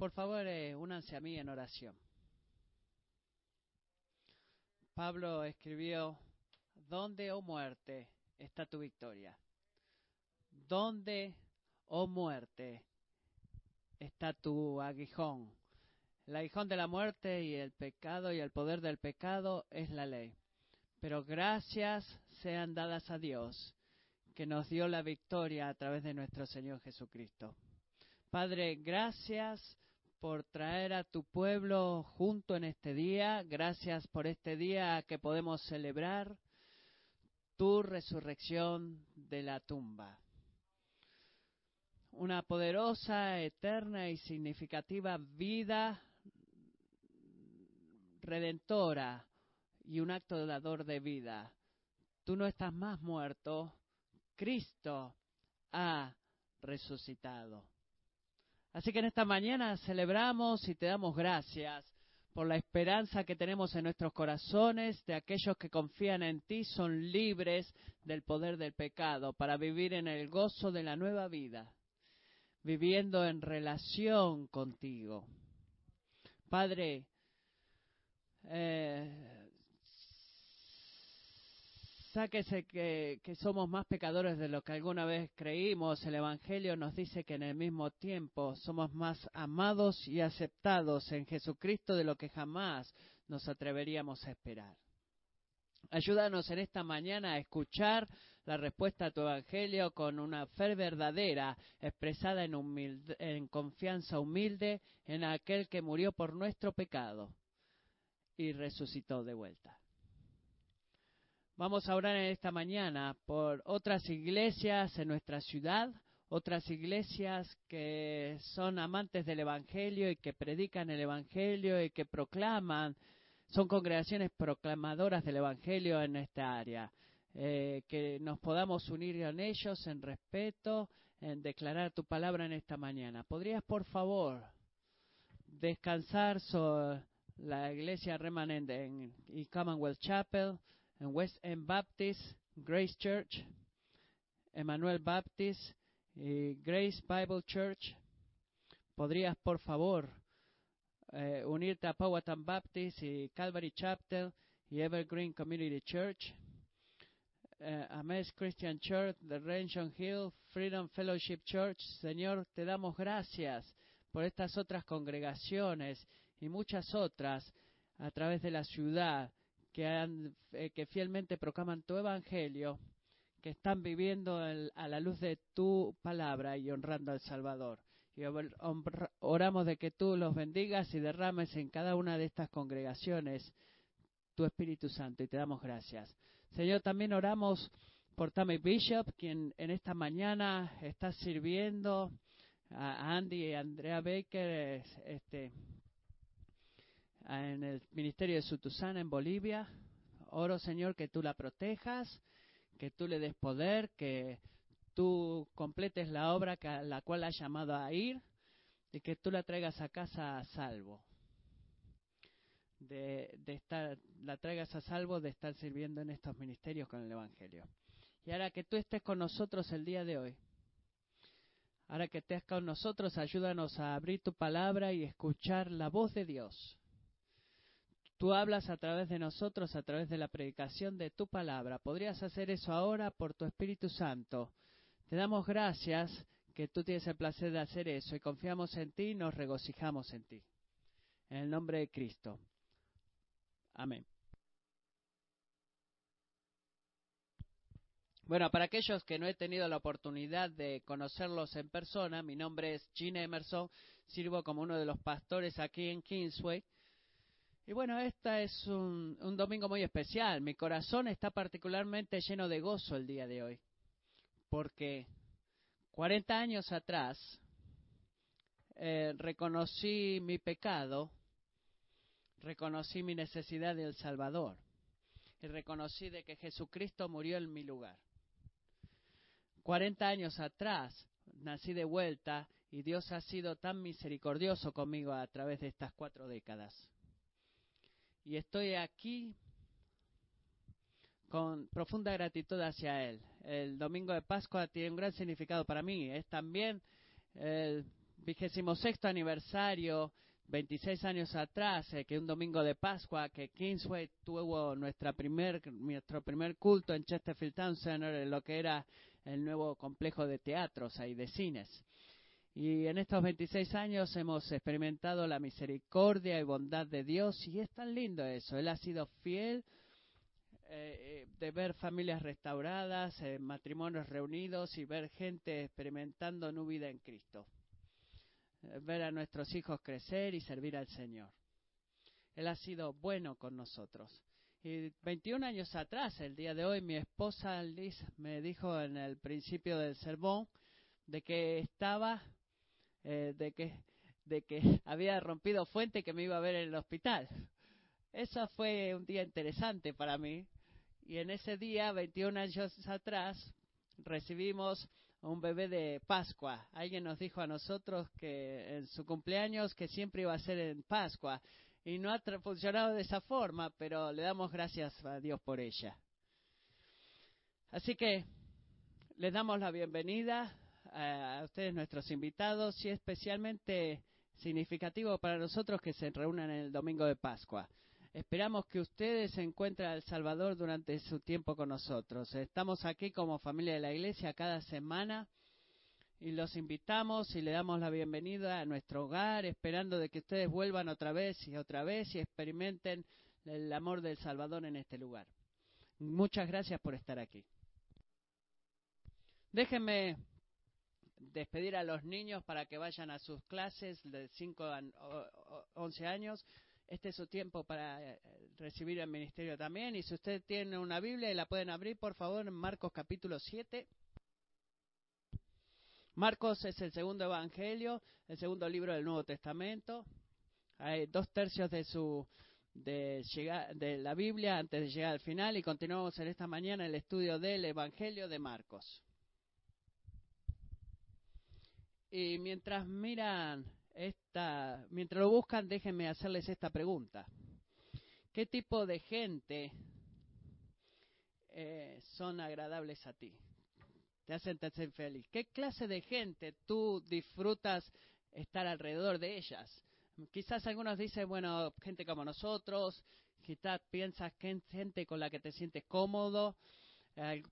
Por favor, eh, únanse a mí en oración. Pablo escribió, ¿dónde, oh muerte, está tu victoria? ¿Dónde, oh muerte, está tu aguijón? El aguijón de la muerte y el pecado y el poder del pecado es la ley. Pero gracias sean dadas a Dios que nos dio la victoria a través de nuestro Señor Jesucristo. Padre, gracias por traer a tu pueblo junto en este día. Gracias por este día que podemos celebrar tu resurrección de la tumba. Una poderosa, eterna y significativa vida redentora y un acto dador de vida. Tú no estás más muerto, Cristo ha resucitado. Así que en esta mañana celebramos y te damos gracias por la esperanza que tenemos en nuestros corazones de aquellos que confían en ti son libres del poder del pecado para vivir en el gozo de la nueva vida, viviendo en relación contigo. Padre, eh, sáquese que, somos más pecadores de lo que alguna vez creímos. El Evangelio nos dice que en el mismo tiempo somos más amados y aceptados en Jesucristo de lo que jamás nos atreveríamos a esperar. Ayúdanos en esta mañana a escuchar la respuesta a tu Evangelio con una fe verdadera, expresada en, en confianza humilde en aquel que murió por nuestro pecado y resucitó de vuelta. Vamos a orar en esta mañana por otras iglesias en nuestra ciudad, otras iglesias que son amantes del Evangelio y que predican el Evangelio y que proclaman, son congregaciones proclamadoras del Evangelio en esta área. Eh, que nos podamos unir con ellos en respeto, en declarar tu palabra en esta mañana. ¿Podrías, por favor, descansar sobre la iglesia remanente en, Commonwealth Chapel? En West End Baptist, Grace Church, Emmanuel Baptist y Grace Bible Church. ¿Podrías, por favor, eh, unirte a Powhatan Baptist y Calvary Chapel y Evergreen Community Church? Eh, Ames Christian Church, The Ranchon Hill, Freedom Fellowship Church. Señor, te damos gracias por estas otras congregaciones y muchas otras a través de la ciudad eh, que fielmente proclaman tu evangelio, que están viviendo a la luz de tu palabra y honrando al Salvador. Y oramos de que tú los bendigas y derrames en cada una de estas congregaciones tu Espíritu Santo y te damos gracias. Señor, también oramos por Tammy Bishop, quien en esta mañana está sirviendo a Andy y Andrea Baker este, en el ministerio de Sutusana en Bolivia. Oro, Señor, que tú la protejas, que tú le des poder, que tú completes la obra a la cual ha llamado a ir y que tú la traigas a casa a salvo. De, de, estar, la traigas a salvo de estar sirviendo en estos ministerios con el Evangelio. Y ahora que tú estés con nosotros el día de hoy, ahora que estés con nosotros, ayúdanos a abrir tu palabra y escuchar la voz de Dios Tú hablas a través de nosotros, a través de la predicación de tu palabra. ¿Podrías hacer eso ahora por tu Espíritu Santo? Te damos gracias que tú tienes el placer de hacer eso y confiamos en ti y nos regocijamos en ti. En el nombre de Cristo. Amén. Bueno, para aquellos que no he tenido la oportunidad de conocerlos en persona, mi nombre es Gina Emerson, sirvo como uno de los pastores aquí en Kingsway y bueno, este es un, domingo muy especial. Mi corazón está particularmente lleno de gozo el día de hoy. Porque 40 años atrás eh, reconocí mi pecado, reconocí mi necesidad del Salvador y reconocí de que Jesucristo murió en mi lugar. 40 años atrás nací de vuelta y Dios ha sido tan misericordioso conmigo a través de estas cuatro décadas. Y estoy aquí con profunda gratitud hacia Él. El domingo de Pascua tiene un gran significado para mí. Es también el vigésimo sexto aniversario, 26 años atrás, eh, que un domingo de Pascua, que Kingsway tuvo nuestra primer, nuestro primer culto en Chesterfield Town Center, en lo que era el nuevo complejo de teatros y de cines. Y en estos 26 años hemos experimentado la misericordia y bondad de Dios y es tan lindo eso. Él ha sido fiel eh, de ver familias restauradas, eh, matrimonios reunidos y ver gente experimentando nu vida en Cristo. Eh, ver a nuestros hijos crecer y servir al Señor. Él ha sido bueno con nosotros. Y 21 años atrás, el día de hoy, mi esposa Liz me dijo en el principio del sermón de que estaba, eh, de que de que había rompido fuente y que me iba a ver en el hospital. Eso fue un día interesante para mí. Y en ese día, 21 años atrás, recibimos un bebé de Pascua. Alguien nos dijo a nosotros que en su cumpleaños que siempre iba a ser en Pascua y no ha funcionado de esa forma, pero le damos gracias a Dios por ella. Así que les damos la bienvenida a ustedes, nuestros invitados, y especialmente significativo para nosotros que se reúnan el domingo de Pascua. Esperamos que ustedes encuentren al Salvador durante su tiempo con nosotros. Estamos aquí como familia de la Iglesia cada semana y los invitamos y le damos la bienvenida a nuestro hogar, esperando de que ustedes vuelvan otra vez y otra vez y experimenten el amor del Salvador en este lugar. Muchas gracias por estar aquí. Déjenme despedir a los niños para que vayan a sus clases de 5 a 11 años este es su tiempo para eh, recibir el ministerio también. Y si usted tiene una Biblia y la pueden abrir, por favor, en Marcos capítulo 7. Marcos es el segundo evangelio, el segundo libro del Nuevo Testamento. Hay dos tercios de su de, de la Biblia antes de llegar al final y continuamos en esta mañana el estudio del Evangelio de Marcos. Y mientras miran esta, mientras lo buscan, déjenme hacerles esta pregunta. ¿Qué tipo de gente eh, son agradables a ti? Te hacen sentir feliz. ¿Qué clase de gente tú disfrutas estar alrededor de ellas? Quizás algunos dicen, bueno, gente como nosotros, quizás piensas que gente con la que te sientes cómodo,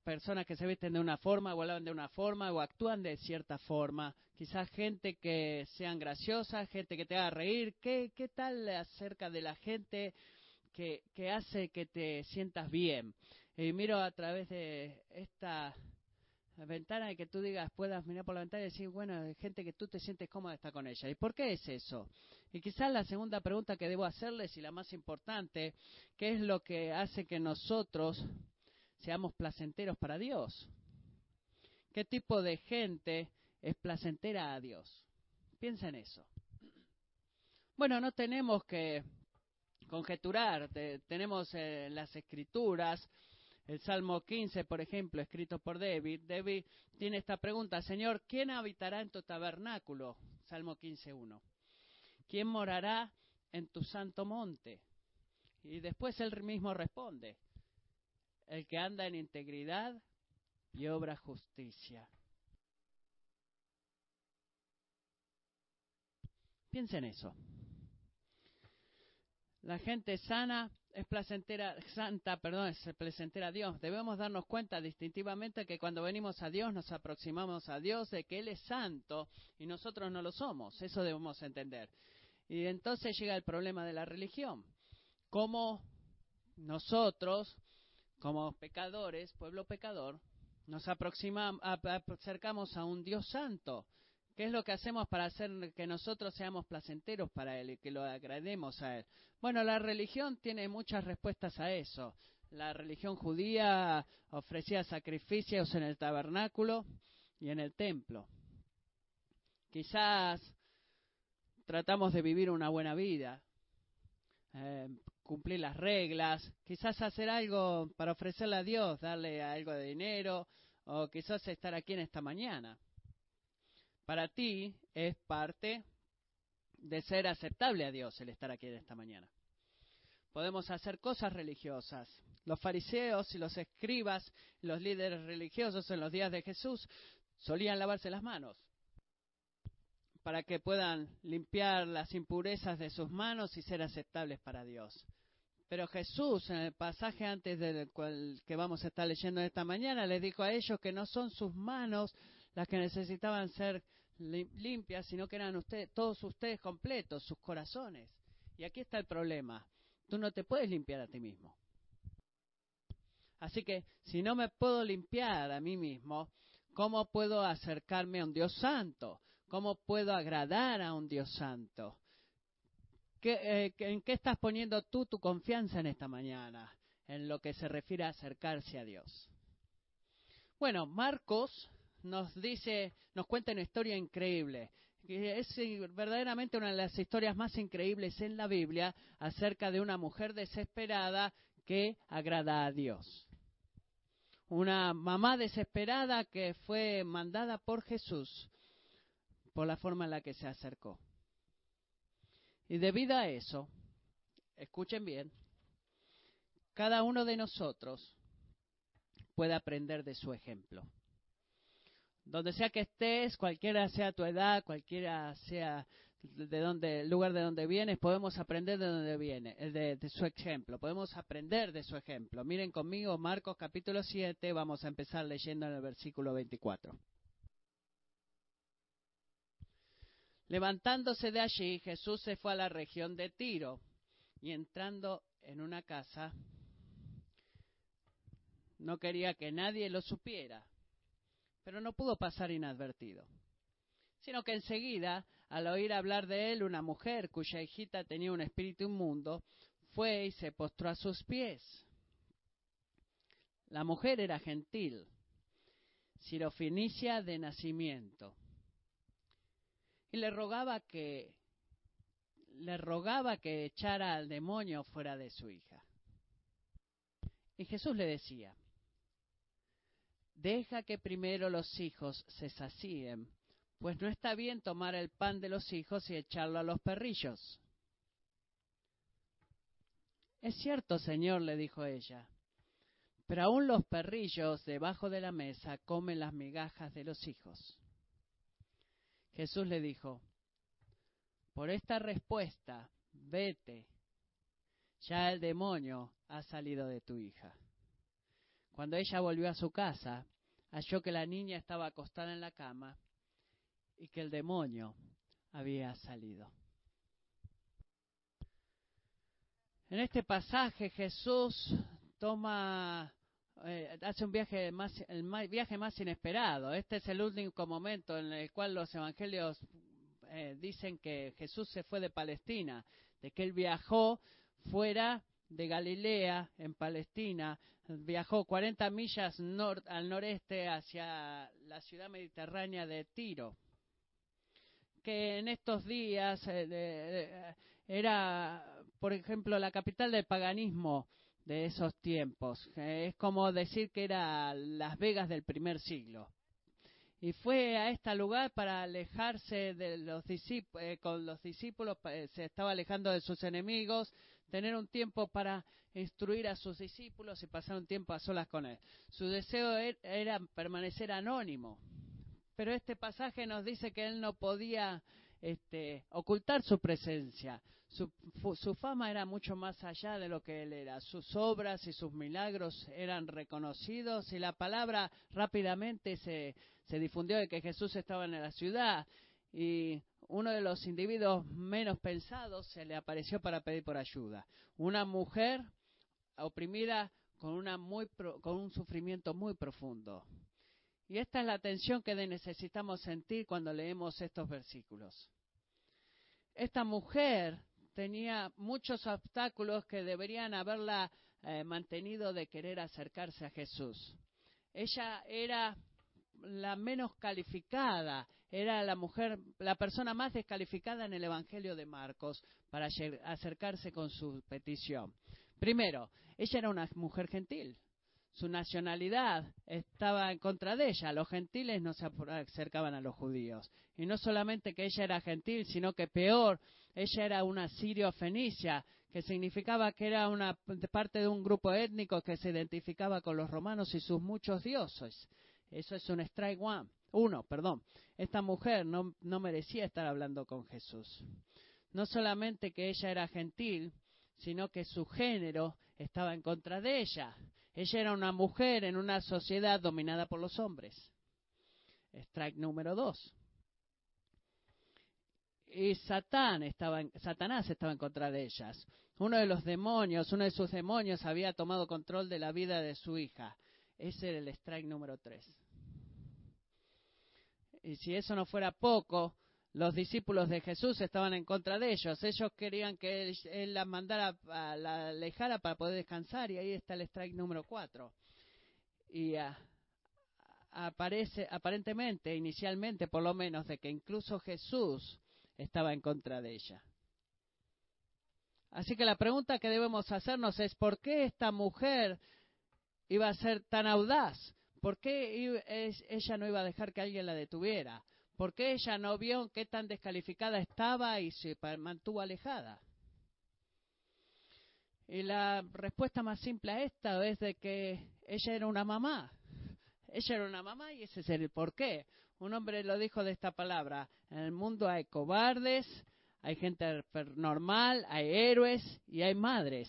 personas que se visten de una forma o hablan de una forma o actúan de cierta forma. Quizás gente que sean graciosas, gente que te haga reír. ¿Qué, qué tal acerca de la gente que, que hace que te sientas bien? Y miro a través de esta ventana y que tú digas, puedas mirar por la ventana y decir, bueno, hay gente que tú te sientes cómoda estar con ella. ¿Y por qué es eso? Y quizás la segunda pregunta que debo hacerles y la más importante, ¿qué es lo que hace que nosotros seamos placenteros para Dios. ¿Qué tipo de gente es placentera a Dios? Piensa en eso. Bueno, no tenemos que conjeturar, tenemos en las escrituras el Salmo 15, por ejemplo, escrito por David. David tiene esta pregunta, Señor, ¿quién habitará en tu tabernáculo? Salmo 15.1. ¿Quién morará en tu santo monte? Y después él mismo responde, el que anda en integridad y obra justicia. Piensa en eso. La gente sana es placentera, santa, perdón, es placentera a Dios. Debemos darnos cuenta distintivamente que cuando venimos a Dios nos aproximamos a Dios de que Él es santo y nosotros no lo somos. Eso debemos entender. Y entonces llega el problema de la religión. ¿Cómo nosotros como pecadores, pueblo pecador, nos aproximamos, acercamos a un Dios santo. ¿Qué es lo que hacemos para hacer que nosotros seamos placenteros para Él y que lo agrademos a Él? Bueno, la religión tiene muchas respuestas a eso. La religión judía ofrecía sacrificios en el tabernáculo y en el templo. Quizás tratamos de vivir una buena vida, eh, cumplir las reglas, quizás hacer algo para ofrecerle a Dios, darle algo de dinero, o quizás estar aquí en esta mañana. Para ti es parte de ser aceptable a Dios el estar aquí en esta mañana. Podemos hacer cosas religiosas. Los fariseos y los escribas, los líderes religiosos en los días de Jesús solían lavarse las manos para que puedan limpiar las impurezas de sus manos y ser aceptables para Dios. Pero Jesús, en el pasaje antes del cual que vamos a estar leyendo esta mañana, les dijo a ellos que no son sus manos las que necesitaban ser limpias, sino que eran ustedes, todos ustedes completos, sus corazones. Y aquí está el problema. Tú no te puedes limpiar a ti mismo. Así que si no me puedo limpiar a mí mismo, ¿cómo puedo acercarme a un Dios santo? ¿Cómo puedo agradar a un Dios santo? Eh, ¿En qué estás poniendo tú tu confianza en esta mañana? En lo que se refiere a acercarse a Dios. Bueno, Marcos nos dice, nos cuenta una historia increíble. Es verdaderamente una de las historias más increíbles en la Biblia acerca de una mujer desesperada que agrada a Dios. Una mamá desesperada que fue mandada por Jesús por la forma en la que se acercó. Y debido a eso, escuchen bien, cada uno de nosotros puede aprender de su ejemplo. Donde sea que estés, cualquiera sea tu edad, cualquiera sea de donde, el lugar de donde vienes, podemos aprender de donde viene, eh, de, de, su ejemplo, podemos aprender de su ejemplo. Miren conmigo Marcos capítulo 7, vamos a empezar leyendo en el versículo 24. Levantándose de allí, Jesús se fue a la región de Tiro y entrando en una casa, no quería que nadie lo supiera, pero no pudo pasar inadvertido, sino que enseguida, al oír hablar de él, una mujer cuya hijita tenía un espíritu inmundo, fue y se postró a sus pies. La mujer era gentil, sirofinicia de nacimiento y le rogaba que le rogaba que echara al demonio fuera de su hija. Y Jesús le decía, deja que primero los hijos se sacíen, pues no está bien tomar el pan de los hijos y echarlo a los perrillos. Es cierto, Señor, le dijo ella, pero aún los perrillos debajo de la mesa comen las migajas de los hijos. Jesús le dijo, por esta respuesta, vete, ya el demonio ha salido de tu hija. Cuando ella volvió a su casa, halló que la niña estaba acostada en la cama y que el demonio había salido. En este pasaje Jesús toma eh, hace un viaje más, el viaje más inesperado. Este es el único momento en el cual los evangelios eh, dicen que Jesús se fue de Palestina, de que él viajó fuera de Galilea, en Palestina, viajó 40 millas al noreste hacia la ciudad mediterránea de Tiro, que en estos días eh, era, por ejemplo, la capital del paganismo de esos tiempos. Es como decir que era Las Vegas del primer siglo. Y fue a este lugar para alejarse de los discípulos, eh, con los discípulos, eh, se estaba alejando de sus enemigos, tener un tiempo para instruir a sus discípulos y pasar un tiempo a solas con él. Su deseo er, era permanecer anónimo. Pero este pasaje nos dice que él no podía este, ocultar su presencia. Su, su, fama era mucho más allá de lo que él era. Sus obras y sus milagros eran reconocidos y la palabra rápidamente se, se difundió de que Jesús estaba en la ciudad y uno de los individuos menos pensados se le apareció para pedir por ayuda. Una mujer oprimida con, una muy con un sufrimiento muy profundo. Y esta es la tensión que necesitamos sentir cuando leemos estos versículos. Esta mujer tenía muchos obstáculos que deberían haberla eh, mantenido de querer acercarse a Jesús. Ella era la menos calificada, era la mujer, la persona más descalificada en el Evangelio de Marcos para acercarse con su petición. Primero, ella era una mujer gentil su nacionalidad estaba en contra de ella. Los gentiles no se acercaban a los judíos. Y no solamente que ella era gentil, sino que peor, ella era una sirio-fenicia, que significaba que era una parte de un grupo étnico que se identificaba con los romanos y sus muchos dioses. Eso es un strike one. uno, perdón, esta mujer no, no merecía estar hablando con Jesús. No solamente que ella era gentil, sino que su género estaba en contra de ella. Ella era una mujer en una sociedad dominada por los hombres. Strike número dos. Y Satán estaba Satanás estaba en contra de ellas. Uno de los demonios, uno de sus demonios había tomado control de la vida de su hija. Ese era el strike número tres. Y si eso no fuera poco, los discípulos de Jesús estaban en contra de ellos. Ellos querían que él, la mandara, la alejara para poder descansar. Y ahí está el strike número cuatro. Y ah, aparece, aparentemente, inicialmente por lo menos, de que incluso Jesús estaba en contra de ella. Así que la pregunta que debemos hacernos es, ¿por qué esta mujer iba a ser tan audaz? ¿Por qué ella no iba a dejar que alguien la detuviera? ¿Por qué ella no vio qué tan descalificada estaba y se mantuvo alejada? Y la respuesta más simple a esta es de que ella era una mamá. Ella era una mamá y ese es el por qué. Un hombre lo dijo de esta palabra. En el mundo hay cobardes, hay gente normal, hay héroes y hay madres.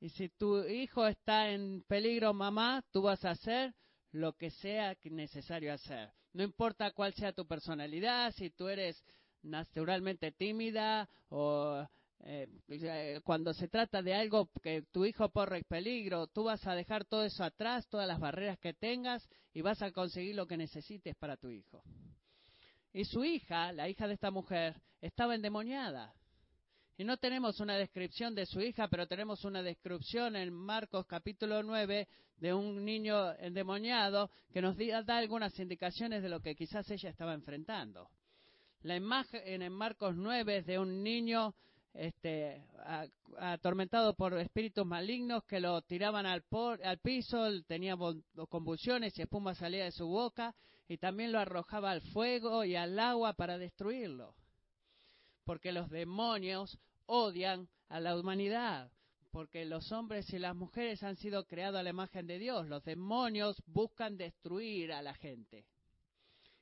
Y si tu hijo está en peligro, mamá, tú vas a hacer lo que sea necesario hacer. No importa cuál sea tu personalidad, si tú eres naturalmente tímida o eh, eh, cuando se trata de algo que tu hijo corre peligro, tú vas a dejar todo eso atrás, todas las barreras que tengas y vas a conseguir lo que necesites para tu hijo. Y su hija, la hija de esta mujer, estaba endemoniada. Y no tenemos una descripción de su hija, pero tenemos una descripción en Marcos capítulo 9 de un niño endemoniado que nos da algunas indicaciones de lo que quizás ella estaba enfrentando. La imagen en Marcos 9 es de un niño este, atormentado por espíritus malignos que lo tiraban al, al piso, tenía convulsiones y espuma salía de su boca y también lo arrojaba al fuego y al agua para destruirlo porque los demonios odian a la humanidad, porque los hombres y las mujeres han sido creados a la imagen de Dios. Los demonios buscan destruir a la gente.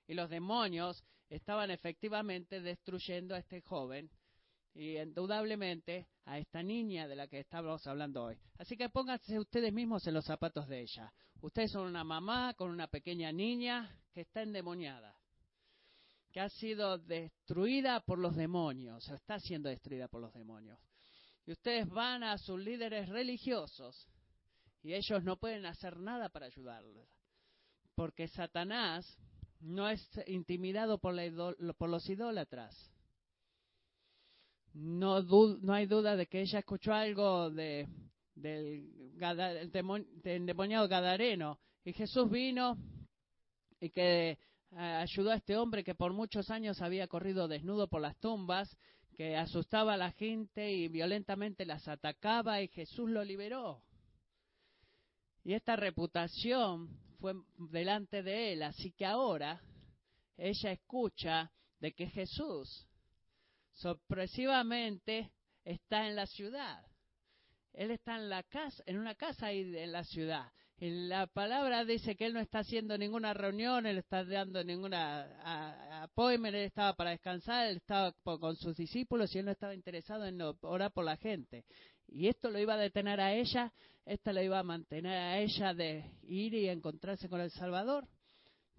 Y los demonios estaban efectivamente destruyendo a este joven y indudablemente a esta niña de la que estamos hablando hoy. Así que pónganse ustedes mismos en los zapatos de ella. Ustedes son una mamá con una pequeña niña que está endemoniada que ha sido destruida por los demonios, o está siendo destruida por los demonios. Y ustedes van a sus líderes religiosos y ellos no pueden hacer nada para ayudarles, porque Satanás no es intimidado por, por los idólatras. No, no, hay duda de que ella escuchó algo de, del, del endemoniado Gadareno y Jesús vino y que ayudó a este hombre que por muchos años había corrido desnudo por las tumbas, que asustaba a la gente y violentamente las atacaba y Jesús lo liberó. Y esta reputación fue delante de él, así que ahora ella escucha de que Jesús sorpresivamente está en la ciudad. Él está en la casa, en una casa ahí en la ciudad la palabra dice que él no está haciendo ninguna reunión, él está dando ninguna apoyo, él estaba para descansar, él estaba con sus discípulos y él no estaba interesado en orar por la gente. Y esto lo iba a detener a ella, esto lo iba a mantener a ella de ir y encontrarse con el Salvador.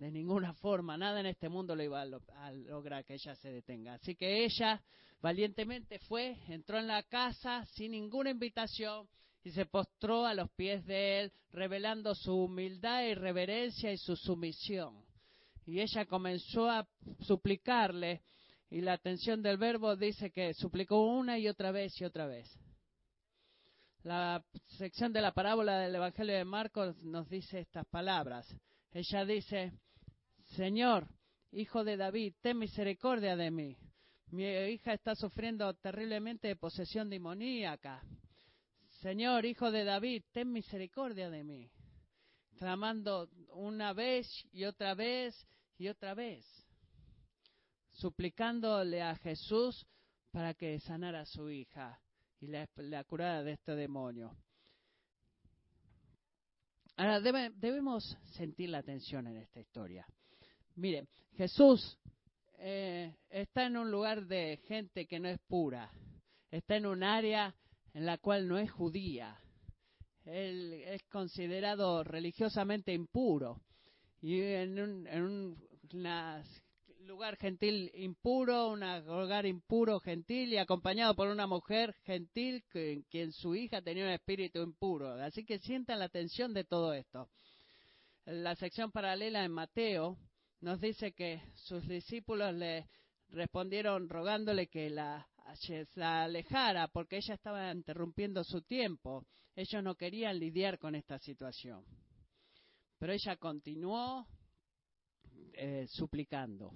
De ninguna forma, nada en este mundo lo iba a, lograr que ella se detenga. Así que ella valientemente fue, entró en la casa sin ninguna invitación, y se postró a los pies de él, revelando su humildad y reverencia y su sumisión. Y ella comenzó a suplicarle, y la atención del verbo dice que suplicó una y otra vez y otra vez. La sección de la parábola del Evangelio de Marcos nos dice estas palabras. Ella dice, Señor, hijo de David, ten misericordia de mí. Mi hija está sufriendo terriblemente de posesión demoníaca. Señor, hijo de David, ten misericordia de mí. Clamando una vez y otra vez y otra vez. Suplicándole a Jesús para que sanara a su hija y la, la curara de este demonio. Ahora debemos sentir la tensión en esta historia. Mire, Jesús eh, está en un lugar de gente que no es pura, está en un área en la cual no es judía. Él es considerado religiosamente impuro y en un, en un lugar gentil impuro, un hogar impuro gentil y acompañado por una mujer gentil que, quien su hija tenía un espíritu impuro. Así que sientan la tensión de todo esto. La sección paralela en Mateo nos dice que sus discípulos le respondieron rogándole que la, alejara porque ella estaba interrumpiendo su tiempo. Ellos no querían lidiar con esta situación. Pero ella continuó eh, suplicando.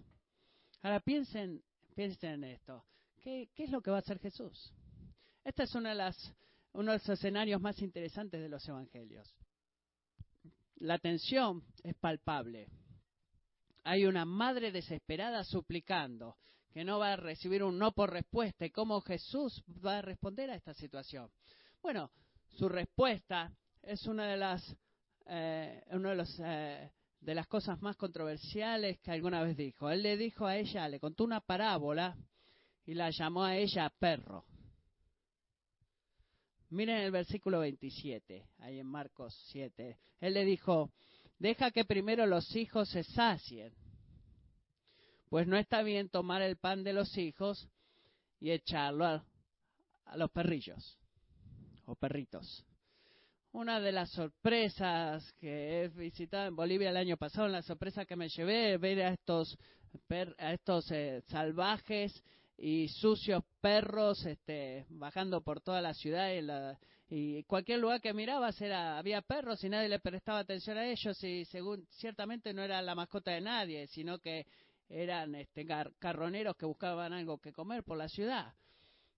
Ahora piensen, piensen en esto. ¿Qué, ¿Qué, es lo que va a hacer Jesús? Este es uno de, las, uno de los escenarios más interesantes de los evangelios. La tensión es palpable. Hay una madre desesperada suplicando que no va a recibir un no por respuesta. ¿Y cómo Jesús va a responder a esta situación? Bueno, su respuesta es una de las, eh, de eh, de las cosas más controversiales que alguna vez dijo. Él le dijo a ella, le contó una parábola y la llamó a ella perro. Miren el versículo 27, ahí en Marcos 7. Él le dijo, Deja que primero los hijos se sacien, pues no está bien tomar el pan de los hijos y echarlo a, los perrillos o perritos. Una de las sorpresas que he visitado en Bolivia el año pasado, la sorpresa que me llevé, ver a estos, a estos eh, salvajes y sucios perros este, bajando por toda la ciudad y la, y cualquier lugar que mirabas era había perros y nadie le prestaba atención a ellos y según ciertamente no era la mascota de nadie sino que eran este, carroneros que buscaban algo que comer por la ciudad.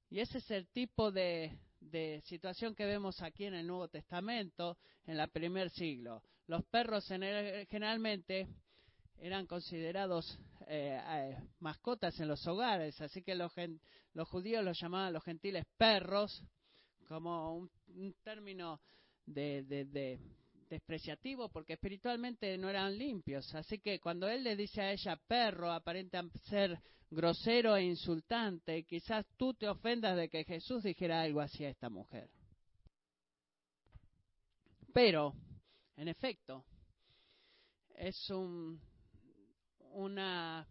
Y ese es el tipo de, de situación que vemos aquí en el Nuevo Testamento en el primer siglo. Los perros generalmente eran considerados eh, eh, mascotas en los hogares así que los, los judíos los llamaban los gentiles perros como un, término de, despreciativo porque espiritualmente no eran limpios. Así que cuando él le dice a ella perro, aparenta ser grosero e insultante, quizás tú te ofendas de que Jesús dijera algo así a esta mujer. Pero, en efecto, es un, una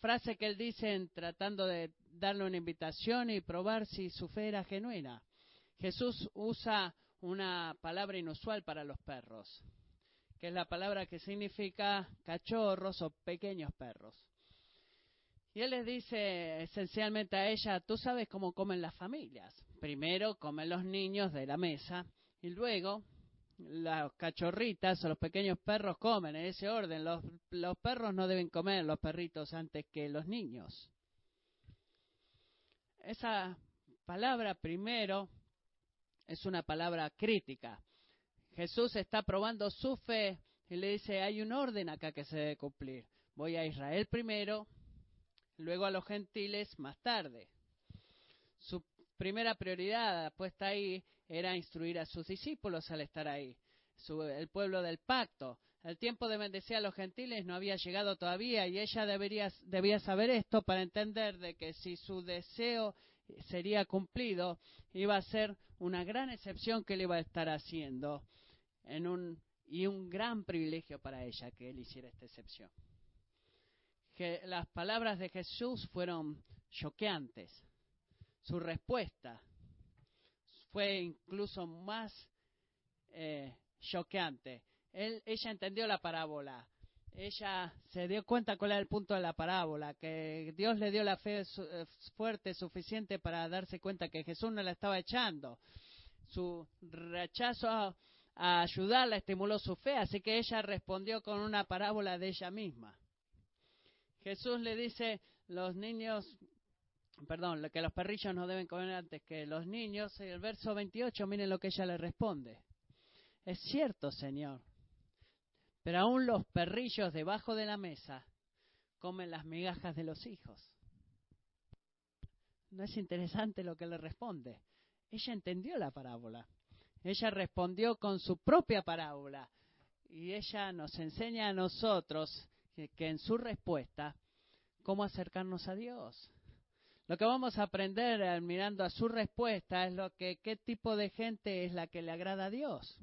frase que él dice en tratando de darle una invitación y probar si su fe era genuina. Jesús usa una palabra inusual para los perros, que es la palabra que significa cachorros o pequeños perros. Y él les dice esencialmente a ella, tú sabes cómo comen las familias. Primero comen los niños de la mesa y luego las cachorritas o los pequeños perros comen en ese orden. Los, los perros no deben comer los perritos antes que los niños. Esa palabra primero es una palabra crítica. Jesús está probando su fe y le dice, hay un orden acá que se debe cumplir. Voy a Israel primero, luego a los gentiles más tarde. Su primera prioridad puesta ahí era instruir a sus discípulos al estar ahí, el pueblo del pacto. El tiempo de bendecir a los gentiles no había llegado todavía y ella debía saber esto para entender de que si su deseo sería cumplido, iba a ser una gran excepción que él iba a estar haciendo en un, y un gran privilegio para ella que él hiciera esta excepción. Que las palabras de Jesús fueron choqueantes. Su respuesta fue incluso más eh, choqueante. Él, ella entendió la parábola ella se dio cuenta cuál era el punto de la parábola, que Dios le dio la fe eh, fuerte suficiente para darse cuenta que Jesús no la estaba echando. Su rechazo a, ayudarla estimuló su fe, así que ella respondió con una parábola de ella misma. Jesús le dice, los niños, perdón, que los perrillos no deben comer antes que los niños. El verso 28, miren lo que ella le responde. Es cierto, Señor pero aún los perrillos debajo de la mesa comen las migajas de los hijos. ¿No es interesante lo que le responde? Ella entendió la parábola. Ella respondió con su propia parábola. Y ella nos enseña a nosotros que, que en su respuesta, cómo acercarnos a Dios. Lo que vamos a aprender mirando a su respuesta es lo que qué tipo de gente es la que le agrada a Dios.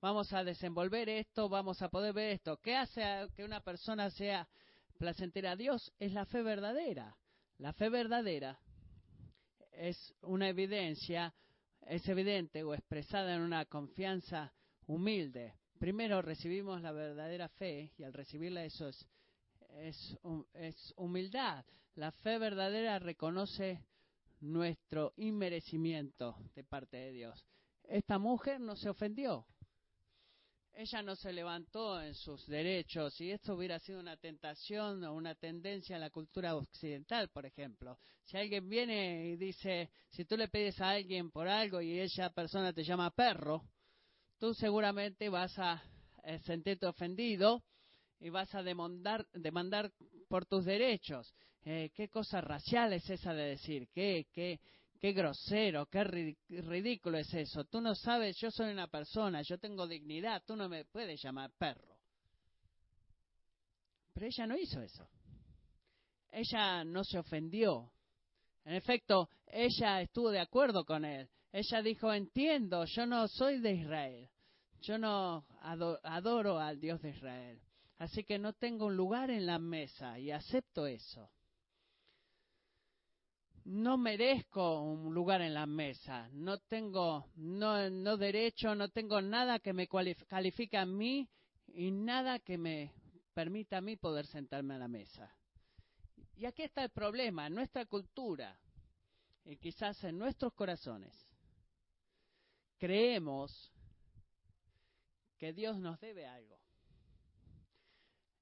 Vamos a desenvolver esto, vamos a poder ver esto. ¿Qué hace que una persona sea placentera a Dios? Es la fe verdadera. La fe verdadera es una evidencia, es evidente o expresada en una confianza humilde. Primero recibimos la verdadera fe y al recibirla eso es, es, humildad. La fe verdadera reconoce nuestro inmerecimiento de parte de Dios. Esta mujer no se ofendió. Ella no se levantó en sus derechos y esto hubiera sido una tentación o una tendencia en la cultura occidental, por ejemplo. Si alguien viene y dice, si tú le pides a alguien por algo y esa persona te llama perro, tú seguramente vas a eh, sentirte ofendido y vas a demandar, demandar por tus derechos. Eh, ¿Qué cosa racial es esa de decir? ¿Qué, qué, qué grosero, qué ridículo es eso? Tú no sabes, yo soy una persona, yo tengo dignidad, tú no me puedes llamar perro. Pero ella no hizo eso. Ella no se ofendió. En efecto, ella estuvo de acuerdo con él. Ella dijo, entiendo, yo no soy de Israel. Yo no adoro al Dios de Israel. Así que no tengo un lugar en la mesa y acepto eso. No merezco un lugar en la mesa, no tengo no, no derecho, no tengo nada que me califique a mí y nada que me permita a mí poder sentarme a la mesa. Y aquí está el problema, en nuestra cultura y quizás en nuestros corazones. Creemos que Dios nos debe algo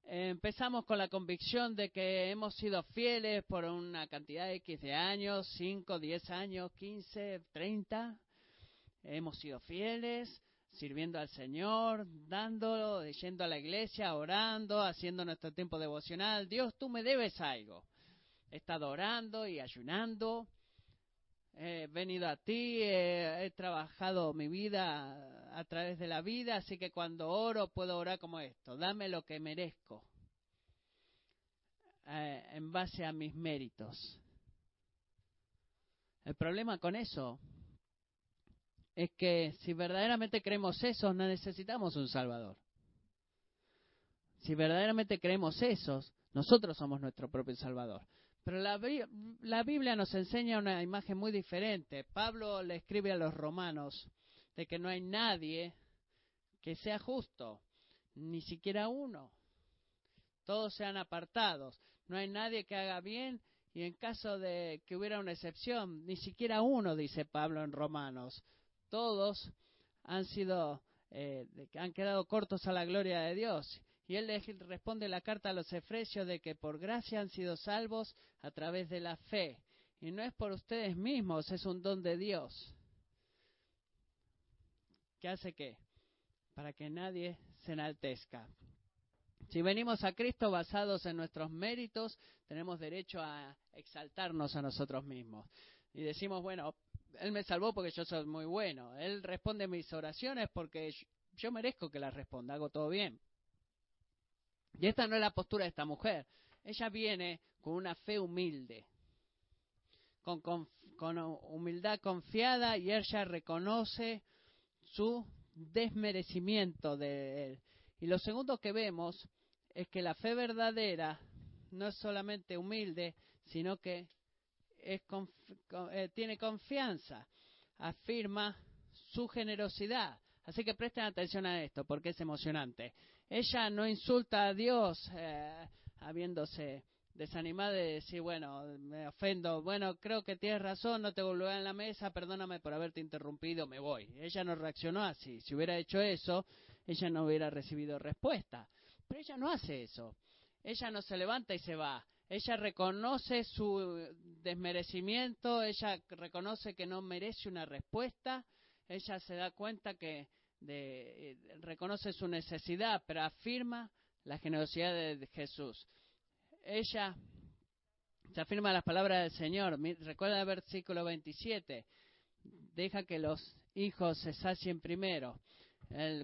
empezamos con la convicción de que hemos sido fieles por una cantidad de X de años, 5, 10 años, 15, 30. Hemos sido fieles, sirviendo al Señor, dándolo, yendo a la iglesia, orando, haciendo nuestro tiempo devocional. Dios, tú me debes algo. He estado orando y ayunando. He venido a ti, he, he trabajado mi vida a través de la vida, así que cuando oro puedo orar como esto, dame lo que merezco eh, en base a mis méritos. El problema con eso es que si verdaderamente creemos eso, no necesitamos un Salvador. Si verdaderamente creemos eso, nosotros somos nuestro propio Salvador. Pero la, la, Biblia nos enseña una imagen muy diferente. Pablo le escribe a los romanos de que no hay nadie que sea justo, ni siquiera uno. Todos sean apartados. No hay nadie que haga bien y en caso de que hubiera una excepción, ni siquiera uno, dice Pablo en Romanos. Todos han sido, eh, han quedado cortos a la gloria de Dios. Y él responde la carta a los Efesios de que por gracia han sido salvos a través de la fe. Y no es por ustedes mismos, es un don de Dios ¿Qué hace qué? Para que nadie se enaltezca. Si venimos a Cristo basados en nuestros méritos, tenemos derecho a exaltarnos a nosotros mismos. Y decimos, bueno, Él me salvó porque yo soy muy bueno. Él responde mis oraciones porque yo merezco que las responda, hago todo bien. Y esta no es la postura de esta mujer. Ella viene con una fe humilde, con, con humildad confiada y ella reconoce su desmerecimiento de él. Y lo segundo que vemos es que la fe verdadera no es solamente humilde, sino que es eh, tiene confianza, afirma su generosidad. Así que presten atención a esto porque es emocionante. Ella no insulta a Dios eh, habiéndose desanimada de decir, bueno, me ofendo, bueno, creo que tienes razón, no te volveré en la mesa, perdóname por haberte interrumpido, me voy. Ella no reaccionó así. Si hubiera hecho eso, ella no hubiera recibido respuesta. Pero ella no hace eso. Ella no se levanta y se va. Ella reconoce su desmerecimiento, ella reconoce que no merece una respuesta, ella se da cuenta que de, eh, reconoce su necesidad, pero afirma la generosidad de Jesús ella se afirma las palabras del Señor. Recuerda el versículo 27. Deja que los hijos se sacien primero.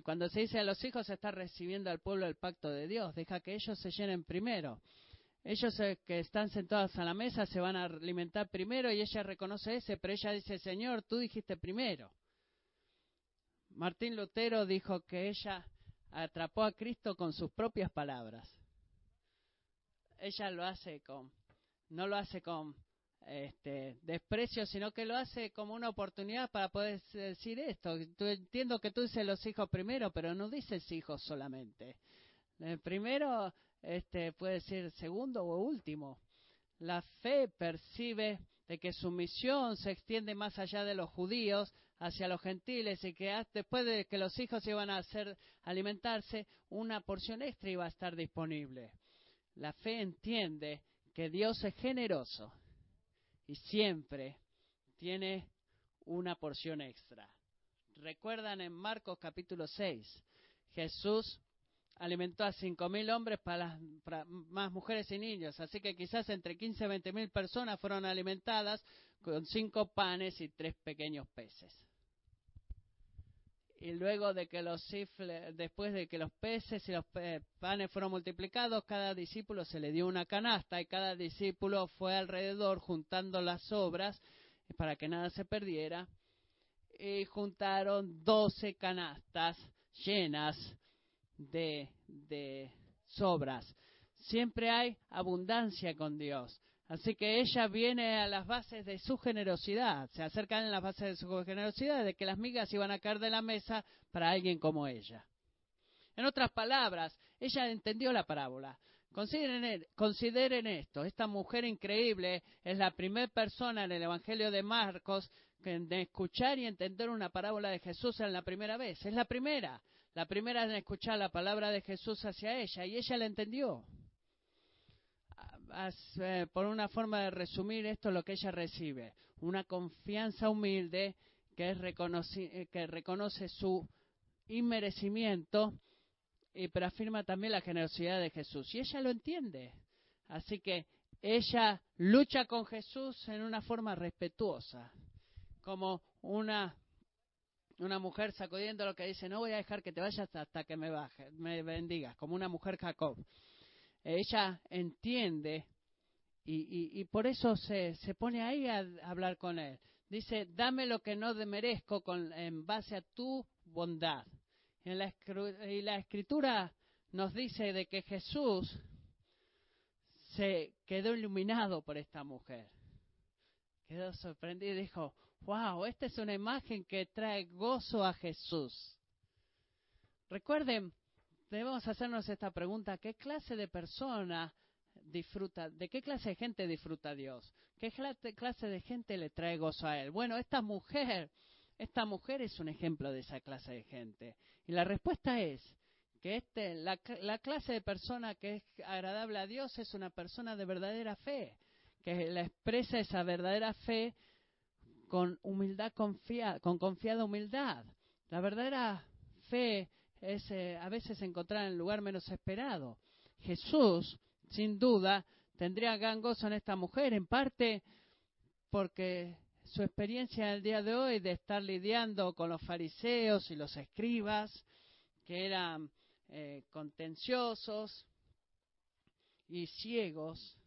cuando se dice a los hijos, se está recibiendo al pueblo el pacto de Dios. Deja que ellos se llenen primero. Ellos eh, que están sentados a la mesa se van a alimentar primero y ella reconoce ese, pero ella dice, Señor, tú dijiste primero. Martín Lutero dijo que ella atrapó a Cristo con sus propias palabras. Ella lo hace con, no lo hace con este, desprecio, sino que lo hace como una oportunidad para poder decir esto. Entiendo que tú dices los hijos primero, pero no dices hijos solamente. El primero este, puede decir segundo o último. La fe percibe de que su misión se extiende más allá de los judíos hacia los gentiles y que después de que los hijos iban a hacer alimentarse, una porción extra iba a estar disponible. La fe entiende que Dios es generoso y siempre tiene una porción extra. Recuerdan en Marcos capítulo 6, Jesús alimentó a cinco mil hombres para, más mujeres y niños, así que quizás entre 15 y 20 mil personas fueron alimentadas con cinco panes y tres pequeños peces. Y luego de que los después de que los peces y los panes fueron multiplicados, cada discípulo se le dio una canasta y cada discípulo fue alrededor juntando las sobras para que nada se perdiera. Y juntaron doce canastas llenas de, de sobras. Siempre hay abundancia con Dios. Así que ella viene a las bases de su generosidad, se acercan a las bases de su generosidad, de que las migas iban a caer de la mesa para alguien como ella. En otras palabras, ella entendió la parábola. Consideren, consideren esto, esta mujer increíble es la primera persona en el Evangelio de Marcos de escuchar y entender una parábola de Jesús en la primera vez. Es la primera, la primera en escuchar la palabra de Jesús hacia ella y ella la entendió. Eh, por una forma de resumir esto, lo que ella recibe. Una confianza humilde que, es eh, que reconoce su inmerecimiento, y, pero afirma también la generosidad de Jesús. Y ella lo entiende. Así que ella lucha con Jesús en una forma respetuosa, como una, una mujer sacudiendo lo que dice, no voy a dejar que te vayas hasta que me, baje, me bendigas, como una mujer Jacob ella entiende y, por eso se, pone ahí a, hablar con él. Dice, dame lo que no merezco con, en base a tu bondad. Y la escritura nos dice de que Jesús se quedó iluminado por esta mujer. Quedó sorprendido y dijo, wow, esta es una imagen que trae gozo a Jesús. Recuerden, debemos hacernos esta pregunta, ¿qué clase de persona disfruta, de qué clase de gente disfruta Dios? ¿Qué clase de gente le trae gozo a Él? Bueno, esta mujer, esta mujer es un ejemplo de esa clase de gente. Y la respuesta es que este, la, clase de persona que es agradable a Dios es una persona de verdadera fe, que le expresa esa verdadera fe con humildad, con confiada humildad. La verdadera fe es eh, a veces encontrar en el lugar menos esperado. Jesús, sin duda, tendría gran gozo en esta mujer, en parte porque su experiencia en el día de hoy de estar lidiando con los fariseos y los escribas, que eran eh, contenciosos y ciegos,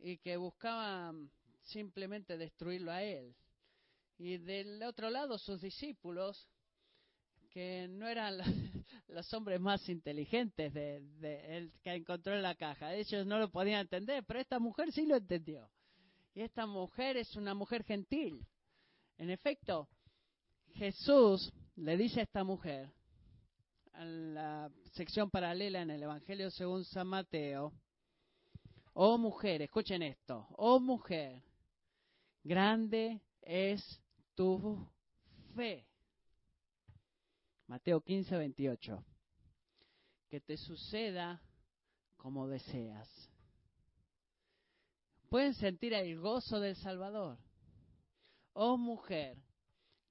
y que buscaban simplemente destruirlo a él. Y del otro lado, sus discípulos, que no eran los, hombres más inteligentes de, el que encontró en la caja. Ellos no lo podían entender, pero esta mujer sí lo entendió. Y esta mujer es una mujer gentil. En efecto, Jesús le dice a esta mujer, en la sección paralela en el Evangelio según San Mateo, oh mujer, escuchen esto, oh mujer, grande es tu fe. Mateo 15, 28. Que te suceda como deseas. Pueden sentir el gozo del Salvador. Oh mujer,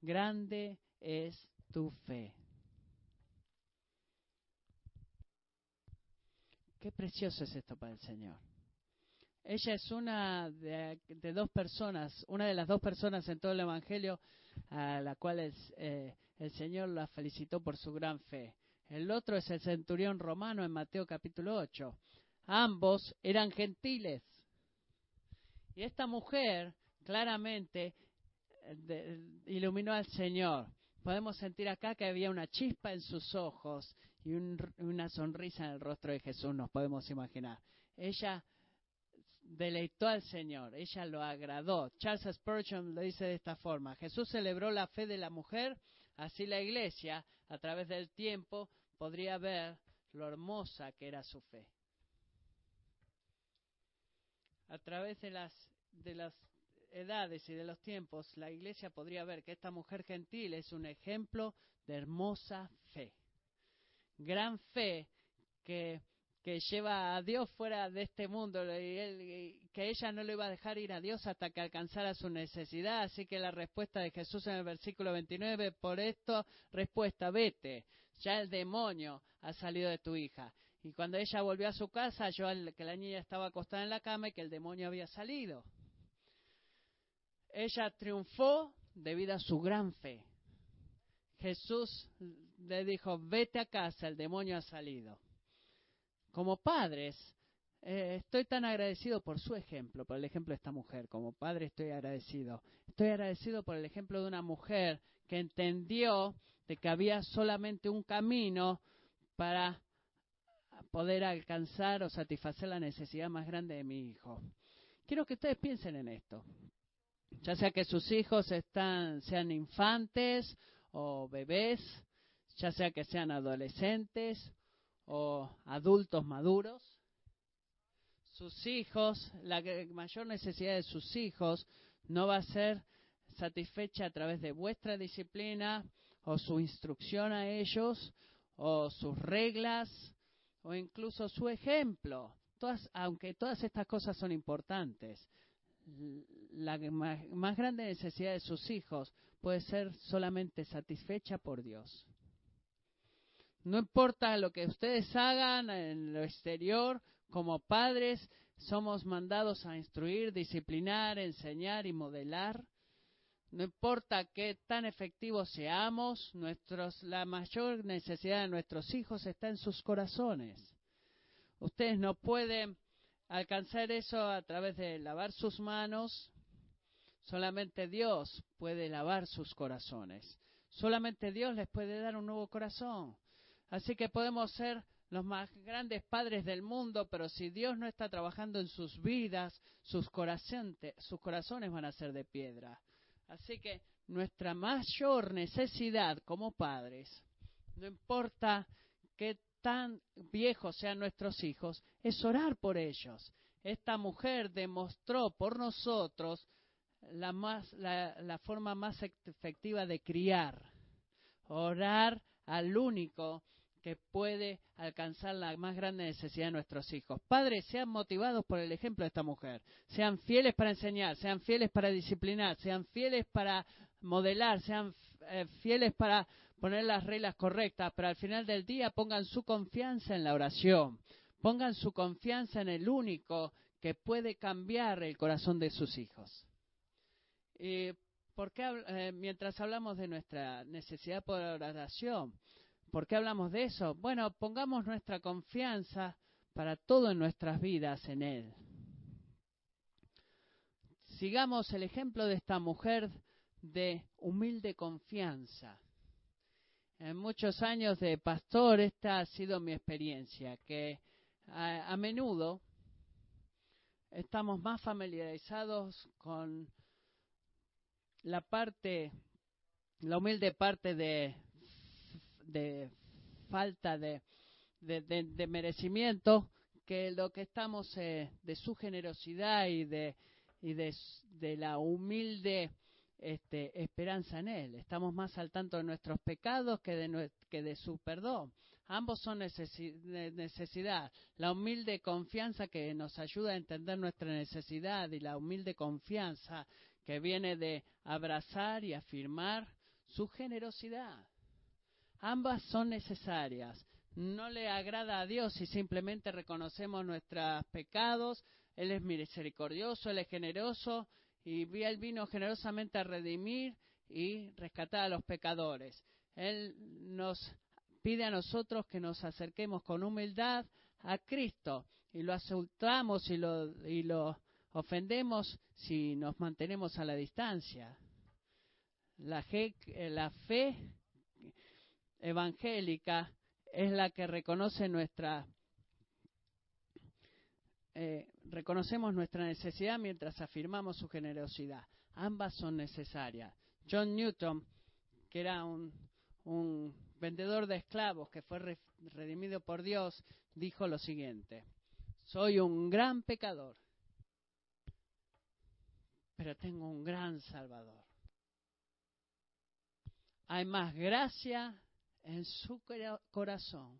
grande es tu fe. Qué precioso es esto para el Señor. Ella es una de, dos personas, una de las dos personas en todo el Evangelio a la cual es, eh, el Señor la felicitó por su gran fe. El otro es el centurión romano en Mateo capítulo 8. Ambos eran gentiles. Y esta mujer claramente eh, iluminó al Señor. Podemos sentir acá que había una chispa en sus ojos y una sonrisa en el rostro de Jesús, nos podemos imaginar. Ella deleitó al Señor, ella lo agradó. Charles Spurgeon lo dice de esta forma, Jesús celebró la fe de la mujer, así la iglesia, a través del tiempo, podría ver lo hermosa que era su fe. A través de las, de las edades y de los tiempos, la iglesia podría ver que esta mujer gentil es un ejemplo de hermosa fe. Gran fe que, que lleva a Dios fuera de este mundo y, que ella no le iba a dejar ir a Dios hasta que alcanzara su necesidad. Así que la respuesta de Jesús en el versículo 29, por esto, respuesta, vete, ya el demonio ha salido de tu hija. Y cuando ella volvió a su casa, yo que la niña estaba acostada en la cama y que el demonio había salido. Ella triunfó debido a su gran fe. Jesús le dijo, vete a casa, el demonio ha salido. Como padres, eh, estoy tan agradecido por su ejemplo, por el ejemplo de esta mujer. Como padre estoy agradecido. Estoy agradecido por el ejemplo de una mujer que entendió de que había solamente un camino para poder alcanzar o satisfacer la necesidad más grande de mi hijo. Quiero que ustedes piensen en esto ya sea que sus hijos están, sean infantes o bebés, ya sea que sean adolescentes o adultos maduros. Sus hijos, la mayor necesidad de sus hijos no va a ser satisfecha a través de vuestra disciplina o su instrucción a ellos o sus reglas o incluso su ejemplo. Todas, aunque todas estas cosas son importantes, la más grande necesidad de sus hijos puede ser solamente satisfecha por Dios. No importa lo que ustedes hagan en lo exterior, como padres somos mandados a instruir, disciplinar, enseñar y modelar. No importa qué tan efectivos seamos, nuestros, la mayor necesidad de nuestros hijos está en sus corazones. Ustedes no pueden alcanzar eso a través de lavar sus manos. Solamente Dios puede lavar sus corazones. Solamente Dios les puede dar un nuevo corazón. Así que podemos ser los más grandes padres del mundo, pero si Dios no está trabajando en sus vidas, sus, sus corazones van a ser de piedra. Así que nuestra mayor necesidad como padres, no importa qué tan viejos sean nuestros hijos, es orar por ellos. Esta mujer demostró por nosotros la, más, la, forma más efectiva de criar. Orar al único que puede alcanzar la más grande necesidad de nuestros hijos. Padres, sean motivados por el ejemplo de esta mujer. Sean fieles para enseñar, sean fieles para disciplinar, sean fieles para modelar, sean eh, fieles para poner las reglas correctas, pero al final del día pongan su confianza en la oración, pongan su confianza en el único que puede cambiar el corazón de sus hijos. Y ¿por eh, mientras hablamos de nuestra necesidad por oración, ¿por qué hablamos de eso? Bueno, pongamos nuestra confianza para todo en nuestras vidas en Él. Sigamos el ejemplo de esta mujer de humilde confianza en muchos años de pastor, esta ha sido mi experiencia, que a, menudo estamos más familiarizados con la parte, la humilde parte de, de falta de, de, merecimiento que lo que estamos eh, de su generosidad y de, y de, de la humilde este, esperanza en Él. Estamos más al tanto de nuestros pecados que de, que de su perdón. Ambos son necesidad. La humilde confianza que nos ayuda a entender nuestra necesidad y la humilde confianza que viene de abrazar y afirmar su generosidad. Ambas son necesarias. No le agrada a Dios si simplemente reconocemos nuestros pecados. Él es misericordioso, Él es generoso y Él vino generosamente a redimir y rescatar a los pecadores. Él nos pide a nosotros que nos acerquemos con humildad a Cristo y lo asultamos y lo, y lo ofendemos si nos mantenemos a la distancia. La, la fe evangélica es la que reconoce nuestra eh, reconocemos nuestra necesidad mientras afirmamos su generosidad. Ambas son necesarias. John Newton, que era un, un vendedor de esclavos que fue redimido por Dios, dijo lo siguiente, soy un gran pecador, pero tengo un gran Salvador. Hay más gracia en su corazón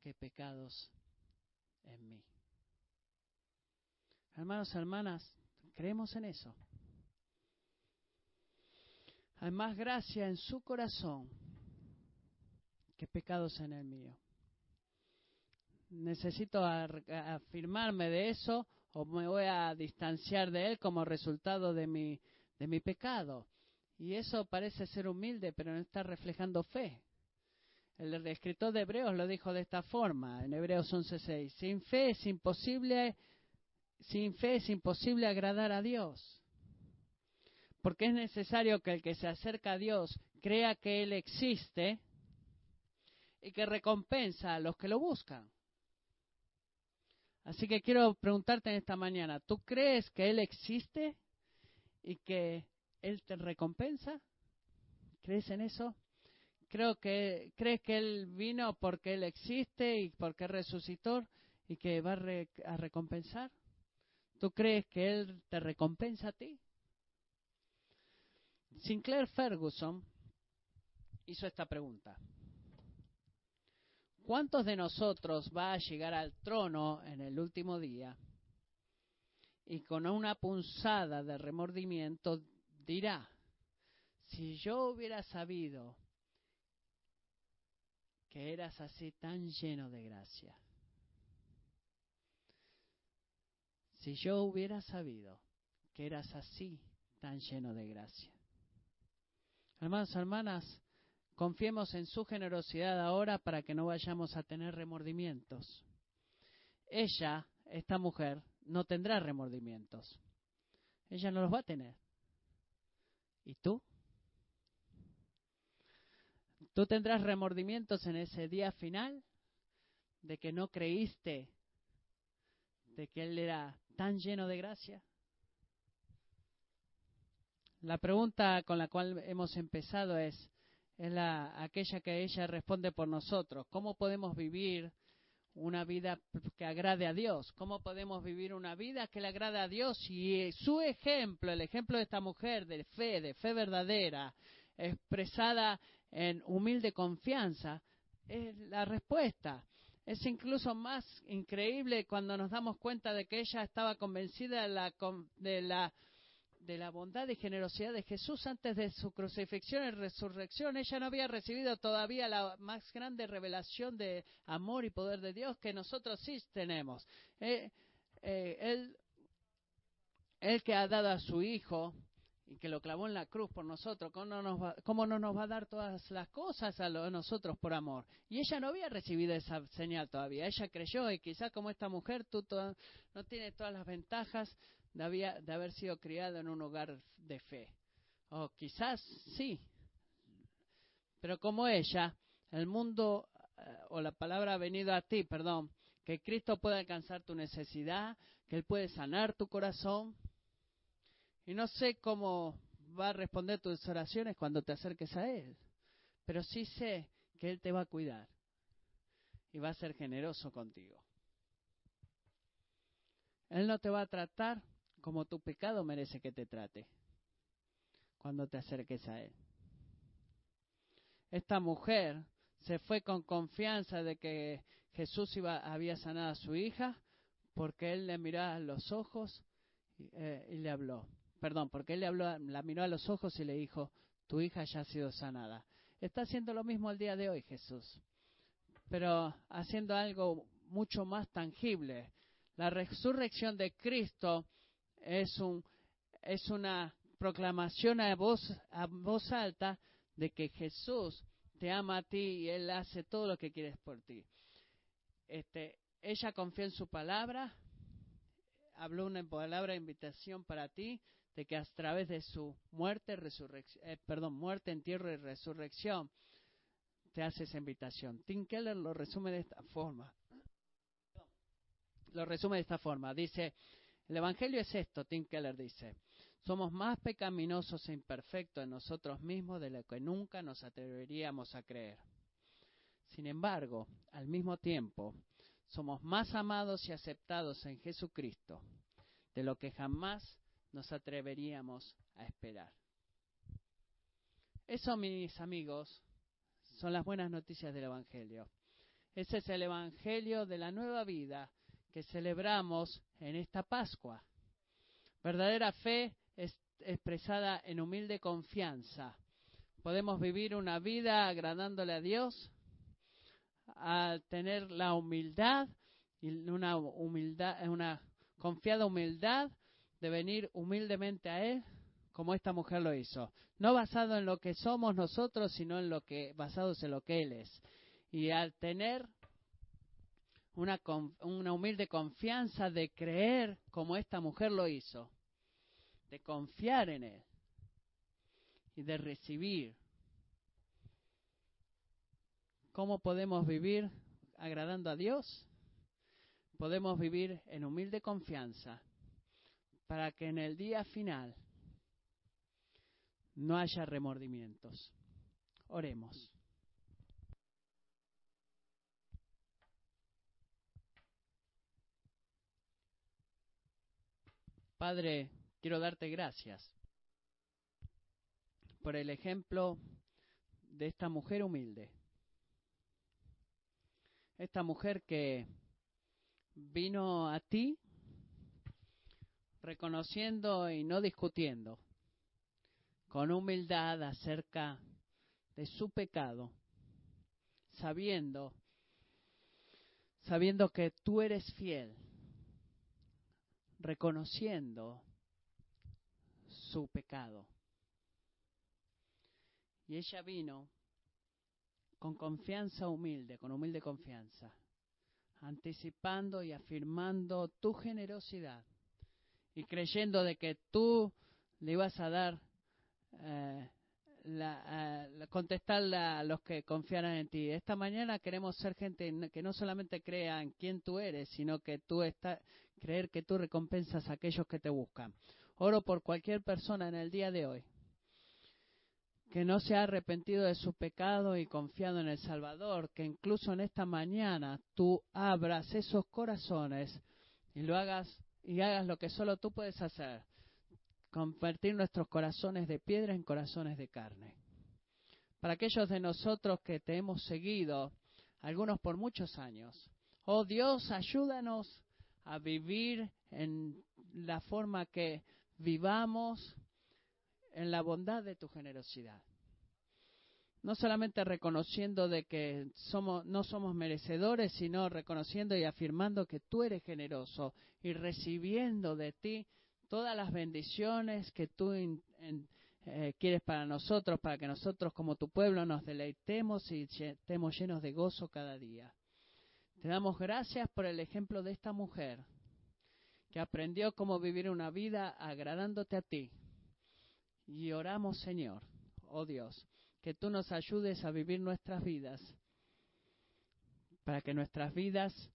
que pecados en mí. Hermanos, hermanas, creemos en eso. Hay más gracia en su corazón que pecados en el mío. Necesito afirmarme de eso o me voy a distanciar de él como resultado de mi, de mi pecado. Y eso parece ser humilde, pero no está reflejando fe. El escritor de Hebreos lo dijo de esta forma, en Hebreos 11:6. Sin fe es imposible, sin fe es imposible agradar a Dios. Porque es necesario que el que se acerca a Dios crea que Él existe y que recompensa a los que lo buscan. Así que quiero preguntarte en esta mañana, ¿tú crees que Él existe y que Él te recompensa? ¿Crees en eso? Creo que crees que Él vino porque Él existe y porque resucitó y que va a recompensar. ¿Tú crees que Él te recompensa a ti? Sinclair Ferguson hizo esta pregunta. ¿Cuántos de nosotros va a llegar al trono en el último día y con una punzada de remordimiento dirá, si yo hubiera sabido que eras así tan lleno de gracia, si yo hubiera sabido que eras así tan lleno de gracia. Hermanos, hermanas, confiemos en su generosidad ahora para que no vayamos a tener remordimientos. Ella, esta mujer, no tendrá remordimientos. Ella no los va a tener. ¿Y tú? ¿Tú tendrás remordimientos en ese día final de que no creíste de que Él era tan lleno de gracia? La pregunta con la cual hemos empezado es, es la, aquella que ella responde por nosotros. ¿Cómo podemos vivir una vida que agrade a Dios? ¿Cómo podemos vivir una vida que le agrade a Dios? Y su ejemplo, el ejemplo de esta mujer de fe, de fe verdadera, expresada en humilde confianza, es la respuesta. Es incluso más increíble cuando nos damos cuenta de que ella estaba convencida de la, de la de la bondad y generosidad de Jesús antes de su crucifixión y resurrección. Ella no había recibido todavía la más grande revelación de amor y poder de Dios que nosotros sí tenemos. Eh, eh, él, él que ha dado a su Hijo y que lo clavó en la cruz por nosotros, ¿cómo no nos va, cómo no nos va a dar todas las cosas a, nosotros por amor? Y ella no había recibido esa señal todavía. Ella creyó y quizás como esta mujer tú no tienes todas las ventajas de, haber sido criado en un hogar de fe. O quizás sí. Pero como ella, el mundo, eh, o la palabra ha venido a ti, perdón, que Cristo puede alcanzar tu necesidad, que Él puede sanar tu corazón. Y no sé cómo va a responder tus oraciones cuando te acerques a Él, pero sí sé que Él te va a cuidar y va a ser generoso contigo. Él no te va a tratar como tu pecado merece que te trate cuando te acerques a Él. Esta mujer se fue con confianza de que Jesús había sanado a su hija porque Él le miró a los ojos y, eh, y le habló. Perdón, porque Él le habló, la miró a los ojos y le dijo, tu hija ya ha sido sanada. Está haciendo lo mismo el día de hoy Jesús, pero haciendo algo mucho más tangible. La resurrección de Cristo es, un, es una proclamación a voz, a voz alta de que Jesús te ama a ti y Él hace todo lo que quieres por ti. Este, ella confió en su palabra, habló una palabra de invitación para ti, de que a través de su muerte, resurrección, eh, perdón, muerte, entierro y resurrección, te hace esa invitación. Tim Keller lo resume de esta forma. Lo resume de esta forma. Dice, el Evangelio es esto, Tim Keller dice. Somos más pecaminosos e imperfectos en nosotros mismos de lo que nunca nos atreveríamos a creer. Sin embargo, al mismo tiempo, somos más amados y aceptados en Jesucristo de lo que jamás nos atreveríamos a esperar. Eso, mis amigos, son las buenas noticias del Evangelio. Ese es el Evangelio de la nueva vida que celebramos en esta Pascua. Verdadera fe es expresada en humilde confianza. Podemos vivir una vida agradándole a Dios al tener la humildad y una humildad, una confiada humildad de venir humildemente a Él, como esta mujer lo hizo. No basado en lo que somos nosotros, sino en lo que, basados en lo que Él es. Y al tener una, una humilde confianza de creer como esta mujer lo hizo, de confiar en Él y de recibir ¿Cómo podemos vivir agradando a Dios? Podemos vivir en humilde confianza para que en el día final no haya remordimientos. Oremos. Padre, quiero darte gracias por el ejemplo de esta mujer humilde. Esta mujer que vino a ti reconociendo y no discutiendo, con humildad acerca de su pecado, sabiendo, sabiendo que tú eres fiel, reconociendo su pecado. Y ella vino con confianza humilde, con humilde confianza, anticipando y afirmando tu generosidad y creyendo de que tú le ibas a dar, eh, la, a los que confiaran en ti. Esta mañana queremos ser gente que no solamente crea en quién tú eres, sino que tú estás, creer que tú recompensas a aquellos que te buscan. Oro por cualquier persona en el día de hoy que no se ha arrepentido de su pecado y confiado en el Salvador, que incluso en esta mañana tú abras esos corazones y lo hagas y hagas lo que solo tú puedes hacer, convertir nuestros corazones de piedra en corazones de carne. Para aquellos de nosotros que te hemos seguido, algunos por muchos años, oh Dios, ayúdanos a vivir en la forma que vivamos en la bondad de tu generosidad. No solamente reconociendo de que somos, no somos merecedores, sino reconociendo y afirmando que tú eres generoso y recibiendo de ti todas las bendiciones que tú eh, quieres para nosotros, para que nosotros como tu pueblo nos deleitemos y estemos llenos de gozo cada día. Te damos gracias por el ejemplo de esta mujer que aprendió cómo vivir una vida agradándote a ti y oramos, Señor, oh Dios, que tú nos ayudes a vivir nuestras vidas, para que nuestras vidas,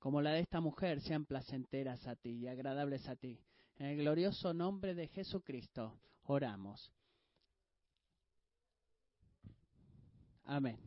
como la de esta mujer, sean placenteras a ti y agradables a ti. En el glorioso nombre de Jesucristo, oramos. Amén.